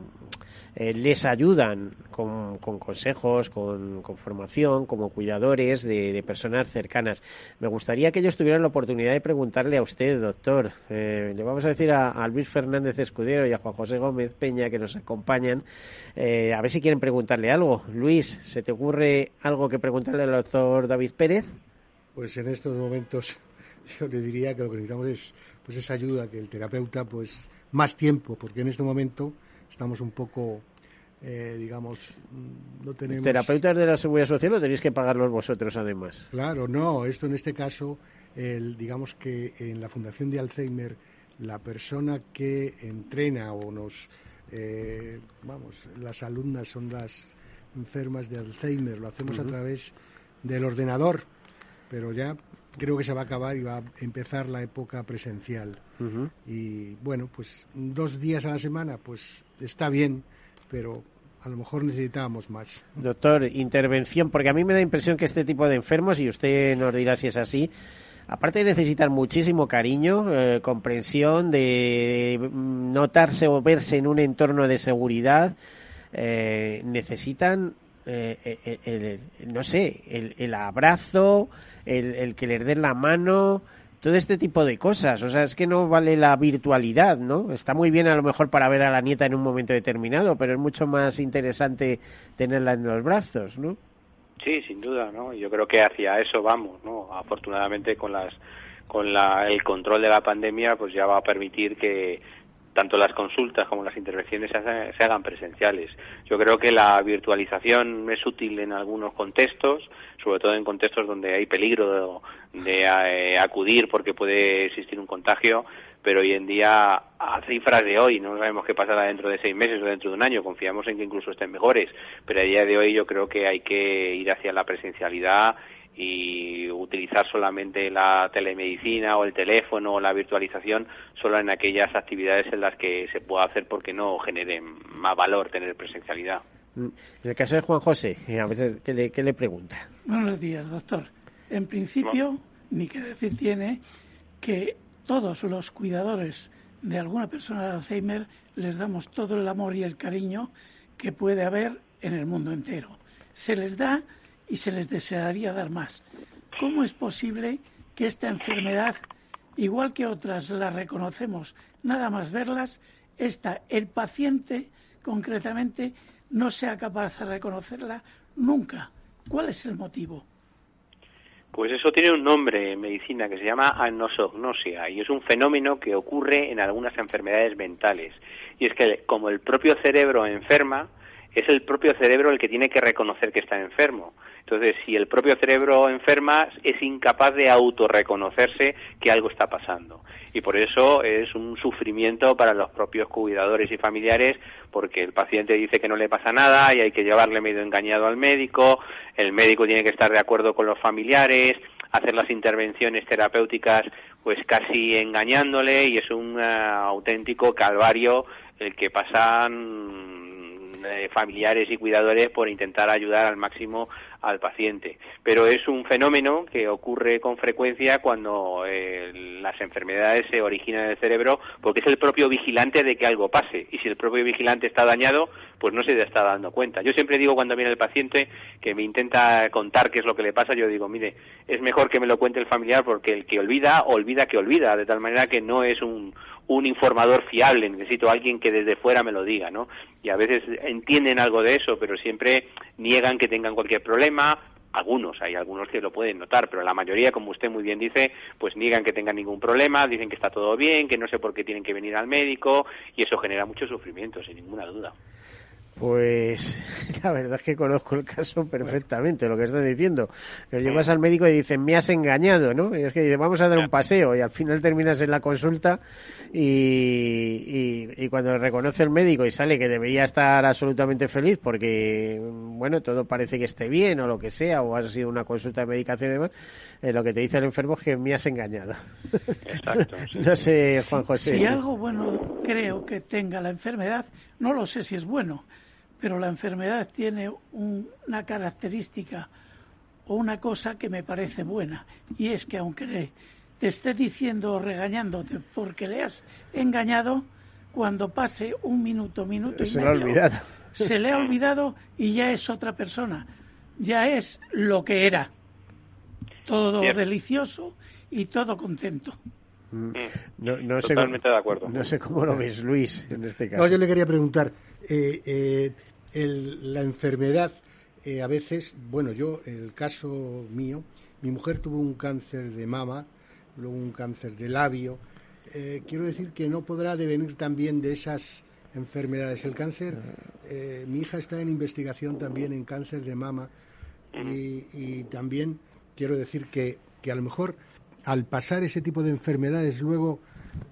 eh, les ayudan con, consejos, con, formación, como cuidadores de, personas cercanas. Me gustaría que ellos tuvieran la oportunidad de preguntarle a usted, doctor. Eh, le vamos a decir a, Luis Fernández Escudero y a Juan José Gómez Peña que nos acompañan, eh, a ver si quieren preguntarle algo. Luis, ¿se te ocurre algo que preguntarle al doctor David Pérez? Pues en estos momentos yo le diría que lo que necesitamos es pues esa ayuda que el terapeuta pues más tiempo porque en este momento estamos un poco, eh, digamos, mm, no tenemos... ¿Terapeutas de la Seguridad Social o tenéis que pagarlos vosotros además? Claro, no, esto en este caso, el, digamos que en la Fundación de Alzheimer, la persona que entrena o nos... Eh, vamos, las alumnas son las enfermas de Alzheimer, lo hacemos a través del ordenador, pero ya creo que se va a acabar y va a empezar la época presencial. Y bueno, pues dos días a la semana, pues está bien, pero a lo mejor necesitábamos más. Doctor, intervención, porque a mí me da impresión que este tipo de enfermos, y usted nos dirá si es así, aparte de necesitar muchísimo cariño, eh, comprensión, de notarse o verse en un entorno de seguridad, eh, necesitan, eh, no sé, el, el abrazo, el, que les den la mano, todo este tipo de cosas. O sea, es que no vale la virtualidad, ¿no? Está muy bien a lo mejor para ver a la nieta en un momento determinado, pero es mucho más interesante tenerla en los brazos, ¿no? Sí, sin duda, ¿no? Yo creo que hacia eso vamos, ¿no? Afortunadamente con las con la, el control de la pandemia, pues ya va a permitir que tanto las consultas como las intervenciones se, hagan presenciales. Yo creo que la virtualización es útil en algunos contextos, sobre todo en contextos donde hay peligro de, eh, acudir porque puede existir un contagio, pero hoy en día, a cifras de hoy, no sabemos qué pasará dentro de seis meses o dentro de un año, confiamos en que incluso estén mejores, pero a día de hoy yo creo que hay que ir hacia la presencialidad y utilizar solamente la telemedicina o el teléfono o la virtualización solo en aquellas actividades en las que se pueda hacer porque no genere más valor tener presencialidad. Mm. En el caso de Juan José, a ver, ¿qué le, qué le pregunta? Buenos días, doctor. En principio, ni que decir tiene que todos los cuidadores de alguna persona de Alzheimer les damos todo el amor y el cariño que puede haber en el mundo entero. Se les da y se les desearía dar más. ¿Cómo es posible que esta enfermedad, igual que otras las reconocemos nada más verlas, esta, el paciente concretamente, no sea capaz de reconocerla nunca? ¿Cuál es el motivo? Pues eso tiene un nombre en medicina que se llama anosognosia y es un fenómeno que ocurre en algunas enfermedades mentales. Y es que como el propio cerebro enferma, es el propio cerebro el que tiene que reconocer que está enfermo. Entonces, si el propio cerebro enferma, es incapaz de autorreconocerse que algo está pasando. Y por eso es un sufrimiento para los propios cuidadores y familiares, porque el paciente dice que no le pasa nada y hay que llevarle medio engañado al médico, el médico tiene que estar de acuerdo con los familiares, hacer las intervenciones terapéuticas pues casi engañándole y es un eh, auténtico calvario el que pasan eh, familiares y cuidadores por intentar ayudar al máximo al paciente. Pero es un fenómeno que ocurre con frecuencia cuando eh, las enfermedades se originan en el cerebro porque es el propio vigilante de que algo pase. Y si el propio vigilante está dañado, pues no se está dando cuenta. Yo siempre digo cuando viene el paciente que me intenta contar qué es lo que le pasa, yo digo, mire, es mejor que me lo cuente el familiar porque el que olvida, olvida que olvida, de tal manera que no es un, un informador fiable, necesito alguien que desde fuera me lo diga, ¿no? Y a veces entienden algo de eso, pero siempre niegan que tengan cualquier problema, algunos, hay algunos que lo pueden notar, pero la mayoría, como usted muy bien dice, pues niegan que tengan ningún problema, dicen que está todo bien, que no sé por qué tienen que venir al médico y eso genera mucho sufrimiento, sin ninguna duda. Pues la verdad es que conozco el caso perfectamente, lo que estás diciendo. Que llevas al médico y dicen, me has engañado, ¿no? Y es que dice, vamos a dar un paseo y al final terminas en la consulta y, y, cuando reconoce el médico y sale que debería estar absolutamente feliz porque, bueno, todo parece que esté bien o lo que sea, o ha sido una consulta de medicación y demás, eh, lo que te dice el enfermo es que me has engañado. Exacto. no sé, Juan José. Si algo bueno creo que tenga la enfermedad, no lo sé si es bueno pero la enfermedad tiene una característica o una cosa que me parece buena, y es que aunque te esté diciendo o regañándote porque le has engañado, cuando pase un minuto, minuto y se medio, le ha olvidado. se le ha olvidado y ya es otra persona, ya es lo que era, todo delicioso y todo contento. Mm. No, Totalmente sé, de acuerdo. No sé cómo lo ves, Luis, en este caso. No, yo le quería preguntar, eh, eh, la enfermedad, eh, a veces, bueno, yo, el caso mío, mi mujer tuvo un cáncer de mama, luego un cáncer de labio. Eh, quiero decir que no podrá devenir también de esas enfermedades. El cáncer, eh, mi hija está en investigación también en cáncer de mama y, también quiero decir que, que a lo mejor al pasar ese tipo de enfermedades luego,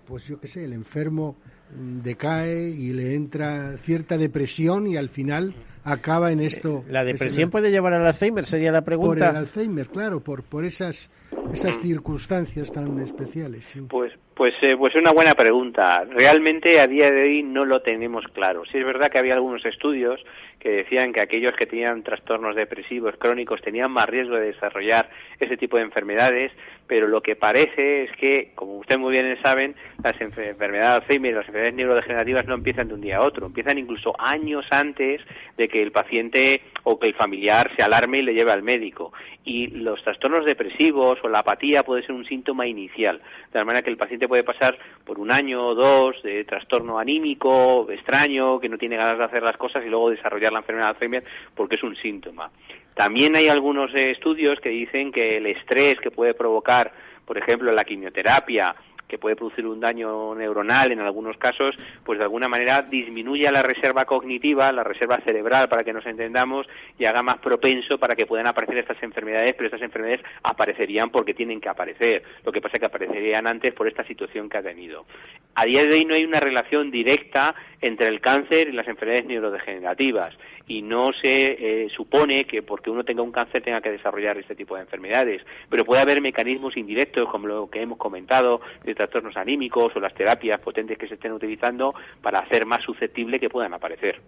pues yo qué sé, el enfermo decae y le entra cierta depresión y al final acaba en esto. ¿La depresión puede llevar al Alzheimer? Sería la pregunta. Por el Alzheimer, claro, por, por esas, esas circunstancias tan especiales. Pues, pues, eh, pues una buena pregunta. Realmente a día de hoy no lo tenemos claro. Sí es verdad que había algunos estudios que decían que aquellos que tenían trastornos depresivos crónicos tenían más riesgo de desarrollar ese tipo de enfermedades, pero lo que parece es que, como ustedes muy bien saben, las enfermedades de Alzheimer y las enfermedades neurodegenerativas no empiezan de un día a otro, empiezan incluso años antes de que el paciente o que el familiar se alarme y le lleve al médico. Y los trastornos depresivos o la apatía puede ser un síntoma inicial, de tal manera que el paciente puede pasar por un año o dos de trastorno anímico, extraño, que no tiene ganas de hacer las cosas y luego desarrollar la enfermedad de Alzheimer porque es un síntoma. También hay algunos eh, estudios que dicen que el estrés que puede provocar, por ejemplo, la quimioterapia que puede producir un daño neuronal en algunos casos, pues de alguna manera disminuye la reserva cognitiva, la reserva cerebral, para que nos entendamos, y haga más propenso para que puedan aparecer estas enfermedades, pero estas enfermedades aparecerían porque tienen que aparecer. Lo que pasa es que aparecerían antes por esta situación que ha tenido. A día de hoy no hay una relación directa entre el cáncer y las enfermedades neurodegenerativas y no se eh, supone que porque uno tenga un cáncer tenga que desarrollar este tipo de enfermedades, pero puede haber mecanismos indirectos como lo que hemos comentado de trastornos anímicos o las terapias potentes que se estén utilizando para hacer más susceptible que puedan aparecer.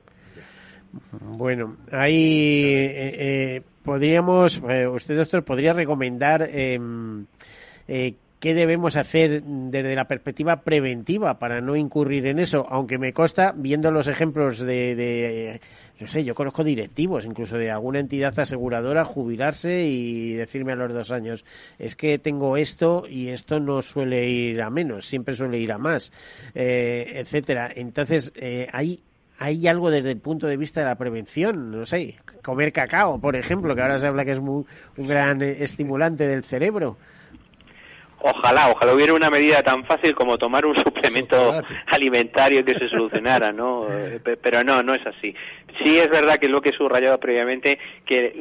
Bueno, ahí eh, eh, podríamos, usted doctor, podría recomendar em, qué debemos hacer desde la perspectiva preventiva para no incurrir en eso, aunque me consta, viendo los ejemplos de, de yo sé, yo conozco directivos, incluso de alguna entidad aseguradora, jubilarse y decirme a los dos años, es que tengo esto y esto no suele ir a menos, siempre suele ir a más, eh, etcétera. Entonces, eh, hay hay algo desde el punto de vista de la prevención, no sé, comer cacao, por ejemplo, que ahora se habla que es muy, un gran estimulante del cerebro. Ojalá, ojalá hubiera una medida tan fácil como tomar un suplemento alimentario que se solucionara, ¿no? Eh, pero no, no es así. Sí es verdad que lo que he subrayado previamente, que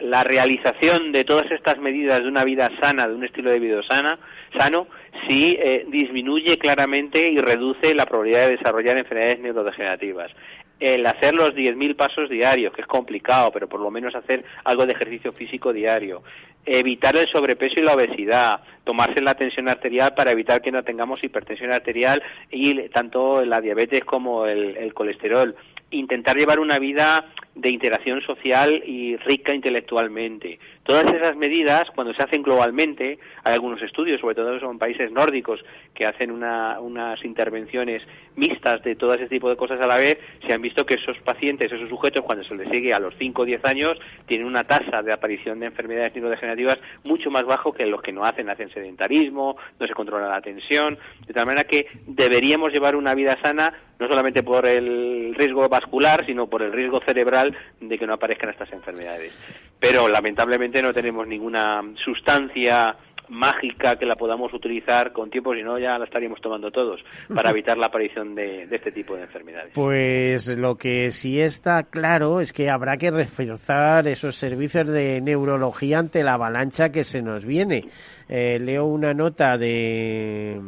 la, realización de todas estas medidas de una vida sana, de un estilo de vida sana, sano, sí eh, disminuye claramente y reduce la probabilidad de desarrollar enfermedades neurodegenerativas el hacer los 10.000 pasos diarios, que es complicado, pero por lo menos hacer algo de ejercicio físico diario, evitar el sobrepeso y la obesidad, tomarse la tensión arterial para evitar que no tengamos hipertensión arterial y tanto la diabetes como el colesterol, intentar llevar una vida de interacción social y rica intelectualmente. Todas esas medidas, cuando se hacen globalmente, hay algunos estudios, sobre todo en países nórdicos, que hacen unas intervenciones mixtas de todo ese tipo de cosas a la vez, se han visto que esos pacientes, esos sujetos, cuando se les sigue a los 5 o 10 años, tienen una tasa de aparición de enfermedades neurodegenerativas mucho más bajo que los que no hacen, hacen sedentarismo, no se controla la tensión, de tal manera que deberíamos llevar una vida sana, no solamente por el riesgo vascular, sino por el riesgo cerebral de que no aparezcan estas enfermedades. Pero lamentablemente no tenemos ninguna sustancia mágica que la podamos utilizar con tiempo, si no ya la estaríamos tomando todos para evitar la aparición de, este tipo de enfermedades. Pues lo que sí está claro es que habrá que reforzar esos servicios de neurología ante la avalancha que se nos viene. Eh, leo una nota de,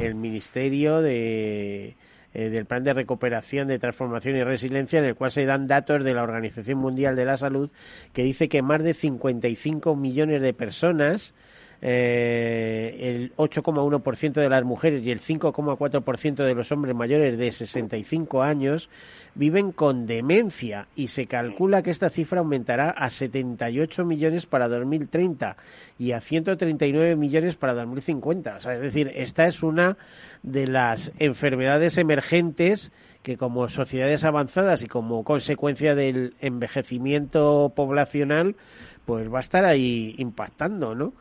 el Ministerio de eh, del Plan de Recuperación, de Transformación y Resiliencia, en el cual se dan datos de la Organización Mundial de la Salud, que dice que más de 55 millones de personas eh, el 8,1% de las mujeres y el 5,4% de los hombres mayores de 65 años viven con demencia y se calcula que esta cifra aumentará a 78 millones para 2030 y a 139 millones para 2050. O sea, es decir, esta es una de las enfermedades emergentes que como sociedades avanzadas y como consecuencia del envejecimiento poblacional, pues va a estar ahí impactando, ¿no?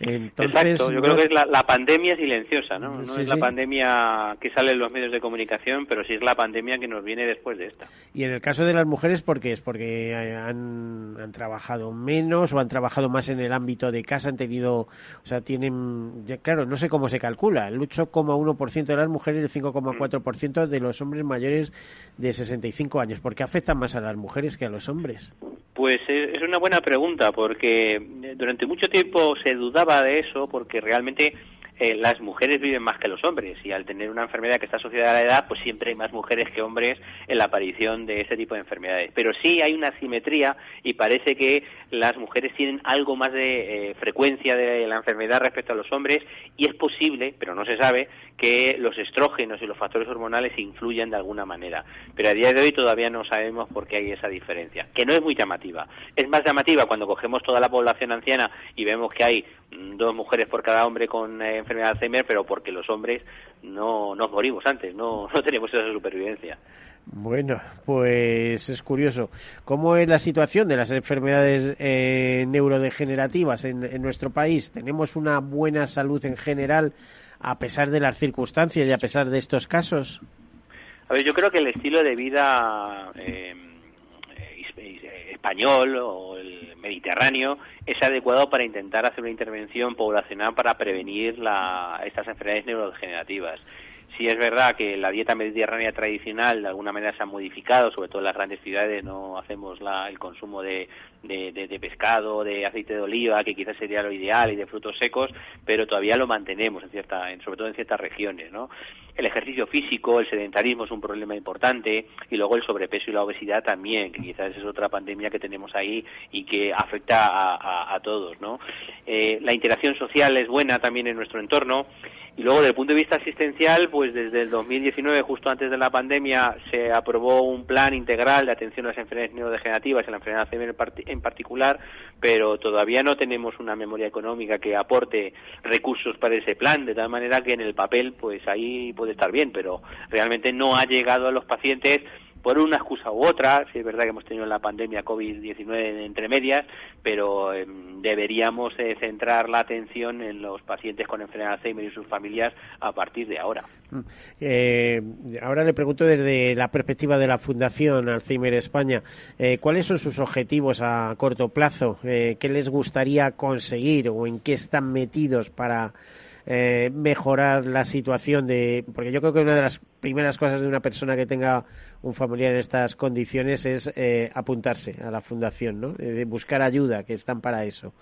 Exacto, yo creo que es la, pandemia silenciosa, ¿no? No es la pandemia que sale en los medios de comunicación, pero sí es la pandemia que nos viene después de esta. Y en el caso de las mujeres, ¿por qué es? Porque han, han trabajado menos o han trabajado más en el ámbito de casa, han tenido, o sea, tienen, claro, no sé cómo se calcula, el 8,1% de las mujeres y el 5,4% de los hombres mayores de 65 años. ¿Por qué afectan más a las mujeres que a los hombres? Pues es una buena pregunta, porque durante mucho tiempo se dudaba de eso, porque realmente eh, las mujeres viven más que los hombres y al tener una enfermedad que está asociada a la edad, pues siempre hay más mujeres que hombres en la aparición de ese tipo de enfermedades. Pero sí hay una simetría y parece que las mujeres tienen algo más de eh, frecuencia de la enfermedad respecto a los hombres y es posible, pero no se sabe, que los estrógenos y los factores hormonales influyan de alguna manera. Pero a día de hoy todavía no sabemos por qué hay esa diferencia, que no es muy llamativa. Es más llamativa cuando cogemos toda la población anciana y vemos que hay mm, dos mujeres por cada hombre con eh, enfermedad de Alzheimer, pero porque los hombres no nos morimos antes, no, no tenemos esa supervivencia. Bueno, pues es curioso. ¿Cómo es la situación de las enfermedades eh, neurodegenerativas en, en, nuestro país? ¿Tenemos una buena salud en general a pesar de las circunstancias y a pesar de estos casos? A ver, yo creo que el estilo de vida eh, español o el mediterráneo es adecuado para intentar hacer una intervención poblacional para prevenir la, estas enfermedades neurodegenerativas. Sí es verdad que la dieta mediterránea tradicional de alguna manera se ha modificado, sobre todo en las grandes ciudades no hacemos el consumo de, de, pescado, de aceite de oliva, que quizás sería lo ideal, y de frutos secos, pero todavía lo mantenemos, en cierta, en, sobre todo en ciertas regiones. ¿no? El ejercicio físico, el sedentarismo es un problema importante, y luego el sobrepeso y la obesidad también, que quizás es otra pandemia que tenemos ahí y que afecta a, todos. ¿no? Eh, la interacción social es buena también en nuestro entorno, y luego, desde el punto de vista asistencial, pues desde el 2019, justo antes de la pandemia, se aprobó un plan integral de atención a las enfermedades neurodegenerativas y la enfermedad en particular, pero todavía no tenemos una memoria económica que aporte recursos para ese plan, de tal manera que en el papel, pues ahí puede estar bien, pero realmente no ha llegado a los pacientes por una excusa u otra, si es verdad que hemos tenido la pandemia COVID-19 entre medias, pero em, deberíamos eh, centrar la atención en los pacientes con enfermedad de Alzheimer y sus familias a partir de ahora. Mm. Eh, ahora le pregunto desde la perspectiva de la Fundación Alzheimer España, eh, ¿cuáles son sus objetivos a corto plazo? ¿Qué les gustaría conseguir o en qué están metidos para eh, mejorar la situación de porque yo creo que una de las primeras cosas de una persona que tenga un familiar en estas condiciones es eh, apuntarse a la fundación, ¿no? Eh, buscar ayuda, que están para eso.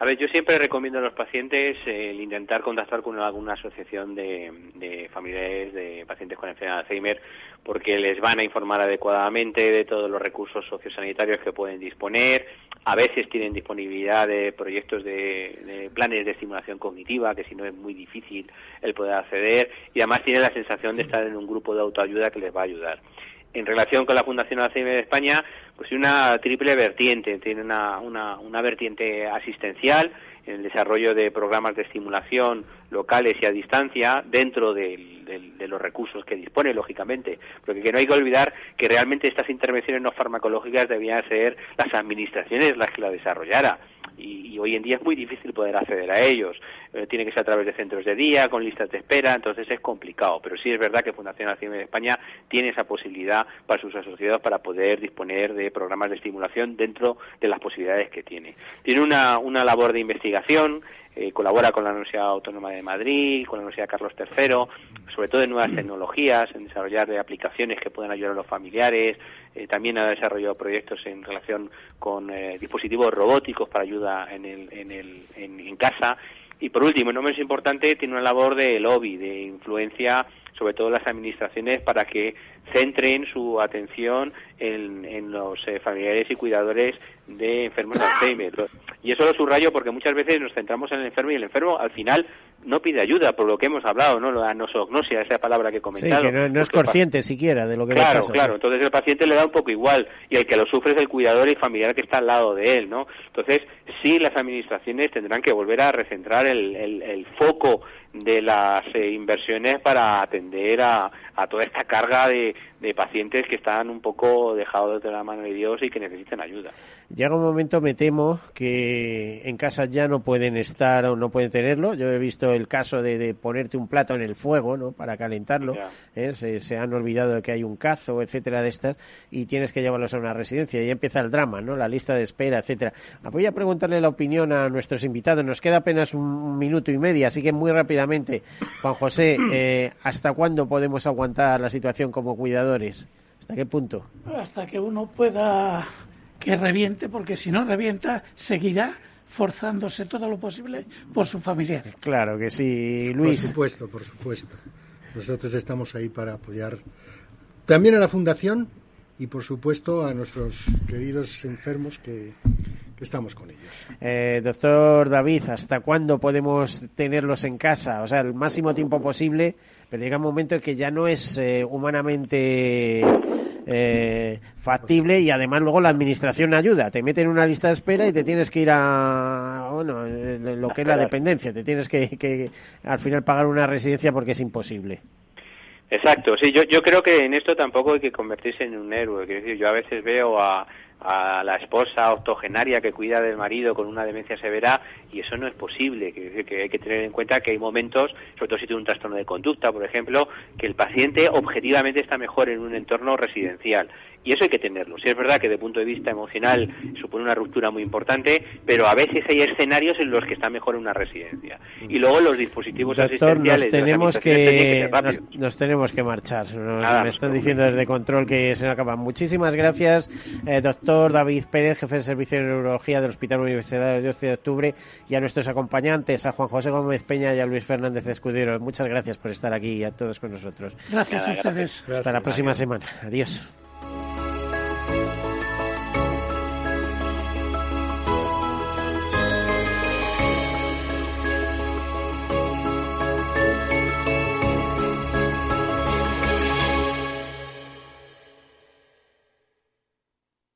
A ver, yo siempre recomiendo a los pacientes el intentar contactar con alguna asociación de, familiares de pacientes con enfermedad de Alzheimer porque les van a informar adecuadamente de todos los recursos sociosanitarios que pueden disponer. A veces tienen disponibilidad de proyectos de, de planes de estimulación cognitiva, que si no es muy difícil el poder acceder, y además tienen la sensación de estar en un grupo de autoayuda que les va a ayudar en relación con la Fundación Alzheimer de España, pues una triple vertiente. Tiene una, una, una vertiente asistencial en el desarrollo de programas de estimulación locales y a distancia dentro de los recursos que dispone, lógicamente, porque que no hay que olvidar que realmente estas intervenciones no farmacológicas debían ser las administraciones las que la desarrollaran y, hoy en día es muy difícil poder acceder a ellos. Eh, tiene que ser a través de centros de día, con listas de espera, entonces es complicado. Pero sí es verdad que Fundación Nacional de España tiene esa posibilidad para sus asociados para poder disponer de programas de estimulación dentro de las posibilidades que tiene. Tiene una, una labor de investigación eh, colabora con la Universidad Autónoma de Madrid, con la Universidad Carlos III, sobre todo en nuevas tecnologías, en desarrollar aplicaciones que puedan ayudar a los familiares. Eh, también ha desarrollado proyectos en relación con eh, dispositivos robóticos para ayuda en, el, en, el, en, casa. Y por último, no menos importante, tiene una labor de lobby, de influencia sobre todo las administraciones para que centren su atención en, en los familiares y cuidadores de enfermos de Alzheimer. Y eso lo subrayo porque muchas veces nos centramos en el enfermo y el enfermo al final no pide ayuda, por lo que hemos hablado, ¿no? La nosognosia, esa palabra que he comentado. Sí, que no, es consciente siquiera de lo que claro, le pasa. Claro, entonces el paciente le da un poco igual y el que lo sufre es el cuidador y familiar que está al lado de él, ¿no? Entonces, sí, las administraciones tendrán que volver a recentrar el, el, foco de las eh, inversiones para atender a, a toda esta carga de, de pacientes que están un poco dejados de la mano de Dios y que necesitan ayuda. Llega un momento, me temo, que en casa ya no pueden estar o no pueden tenerlo. Yo he visto el caso de, ponerte un plato en el fuego, ¿no? Para calentarlo. ¿eh? Se, han olvidado de que hay un cazo, etcétera, de estas, y tienes que llevarlos a una residencia. Y empieza el drama, ¿no? La lista de espera, etcétera. Voy a preguntarle la opinión a nuestros invitados. Nos queda apenas un, minuto y medio, así que muy rápidamente, Juan José, eh, ¿hasta cuándo podemos aguantar la situación como cuidador? ¿Hasta qué punto? Hasta que uno pueda que reviente, porque si no revienta, seguirá forzándose todo lo posible por su familiar. Claro que sí, Luis. Por supuesto, por supuesto. Nosotros estamos ahí para apoyar también a la Fundación y, por supuesto, a nuestros queridos enfermos que, estamos con ellos. Eh, doctor David, ¿hasta cuándo podemos tenerlos en casa? O sea, el máximo tiempo posible, pero llega un momento en que ya no es eh, humanamente eh, factible y además luego la administración ayuda. Te meten en una lista de espera y te tienes que ir a, bueno, lo que es la dependencia. Te tienes que, que al final pagar una residencia porque es imposible. Exacto, sí, yo, yo creo que en esto tampoco hay que convertirse en un héroe. Quiero decir, yo a veces veo a, a la esposa octogenaria que cuida del marido con una demencia severa y eso no es posible. Que, que hay que tener en cuenta que hay momentos, sobre todo si tiene un trastorno de conducta, por ejemplo, que el paciente objetivamente está mejor en un entorno residencial. Y eso hay que tenerlo. Si es verdad que de punto de vista emocional supone una ruptura muy importante, pero a veces hay escenarios en los que está mejor en una residencia. Y luego los dispositivos asistenciales. Nos tenemos que, nos, tenemos que marchar. me están diciendo desde control que se nos acaba. Muchísimas gracias, eh, doctor David Pérez, jefe de servicio de neurología del Hospital Universitario de 12 de Octubre, y a nuestros acompañantes, a Juan José Gómez Peña y a Luis Fernández Escudero. Muchas gracias por estar aquí y a todos con nosotros. Gracias a ustedes. Hasta la próxima semana. Adiós.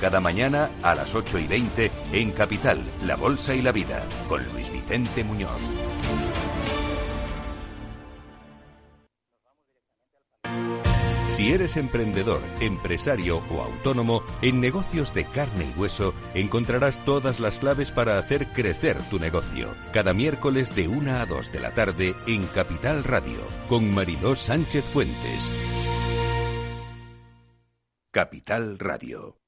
Cada mañana a las 8 y 20 en Capital, La Bolsa y la Vida, con Luis Vicente Muñoz. Si eres emprendedor, empresario o autónomo, en negocios de carne y hueso encontrarás todas las claves para hacer crecer tu negocio. Cada miércoles de 1 a 2 de la tarde en Capital Radio, con Mariló Sánchez Fuentes. Capital Radio.